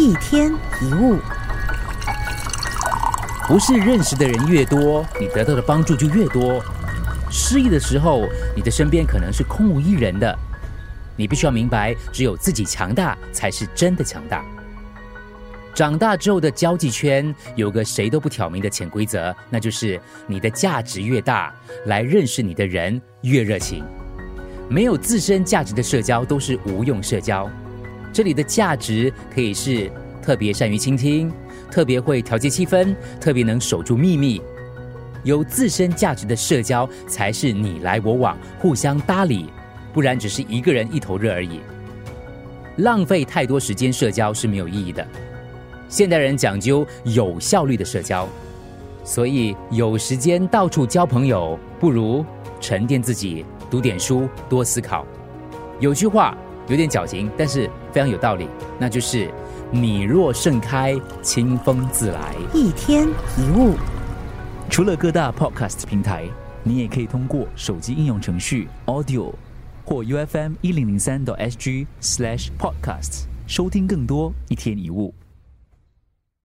一天一物，不是认识的人越多，你得到的帮助就越多。失意的时候，你的身边可能是空无一人的。你必须要明白，只有自己强大，才是真的强大。长大之后的交际圈有个谁都不挑明的潜规则，那就是你的价值越大，来认识你的人越热情。没有自身价值的社交都是无用社交。这里的价值可以是特别善于倾听，特别会调节气氛，特别能守住秘密。有自身价值的社交才是你来我往，互相搭理，不然只是一个人一头热而已。浪费太多时间社交是没有意义的。现代人讲究有效率的社交，所以有时间到处交朋友，不如沉淀自己，读点书，多思考。有句话有点矫情，但是非常有道理，那就是“你若盛开，清风自来”。一天一物。除了各大 podcast 平台，你也可以通过手机应用程序 Audio 或 UFM 一零零三 SG slash podcasts 收听更多一天一物。